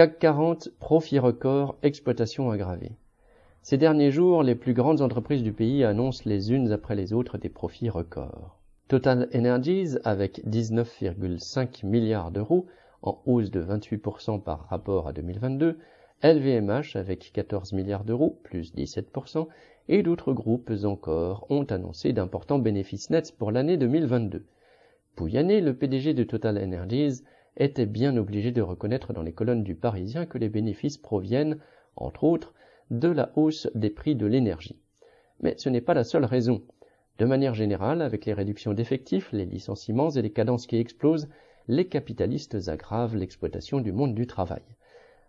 CAC 40, profit record, exploitation aggravée. Ces derniers jours, les plus grandes entreprises du pays annoncent les unes après les autres des profits records. Total Energies, avec 19,5 milliards d'euros, en hausse de 28% par rapport à 2022, LVMH avec 14 milliards d'euros, plus 17%, et d'autres groupes encore ont annoncé d'importants bénéfices nets pour l'année 2022. Pouyanné, le PDG de Total Energies, était bien obligé de reconnaître dans les colonnes du Parisien que les bénéfices proviennent, entre autres, de la hausse des prix de l'énergie. Mais ce n'est pas la seule raison. De manière générale, avec les réductions d'effectifs, les licenciements et les cadences qui explosent, les capitalistes aggravent l'exploitation du monde du travail.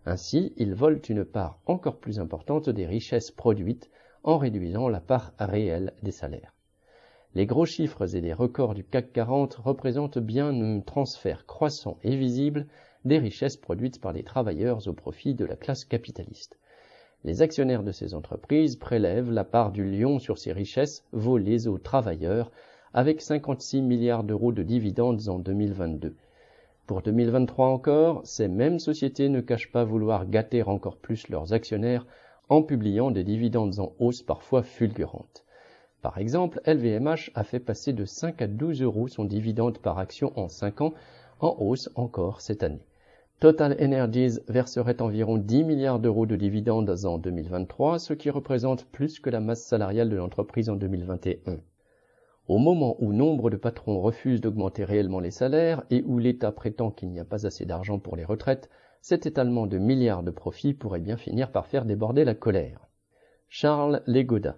Ainsi, ils volent une part encore plus importante des richesses produites en réduisant la part réelle des salaires. Les gros chiffres et les records du CAC 40 représentent bien un transfert croissant et visible des richesses produites par les travailleurs au profit de la classe capitaliste. Les actionnaires de ces entreprises prélèvent la part du lion sur ces richesses volées aux travailleurs avec 56 milliards d'euros de dividendes en 2022, pour 2023 encore, ces mêmes sociétés ne cachent pas vouloir gâter encore plus leurs actionnaires en publiant des dividendes en hausse parfois fulgurantes. Par exemple, LVMH a fait passer de 5 à 12 euros son dividende par action en 5 ans, en hausse encore cette année. Total Energies verserait environ 10 milliards d'euros de dividendes en 2023, ce qui représente plus que la masse salariale de l'entreprise en 2021. Au moment où nombre de patrons refusent d'augmenter réellement les salaires et où l'État prétend qu'il n'y a pas assez d'argent pour les retraites, cet étalement de milliards de profits pourrait bien finir par faire déborder la colère. Charles Legoda,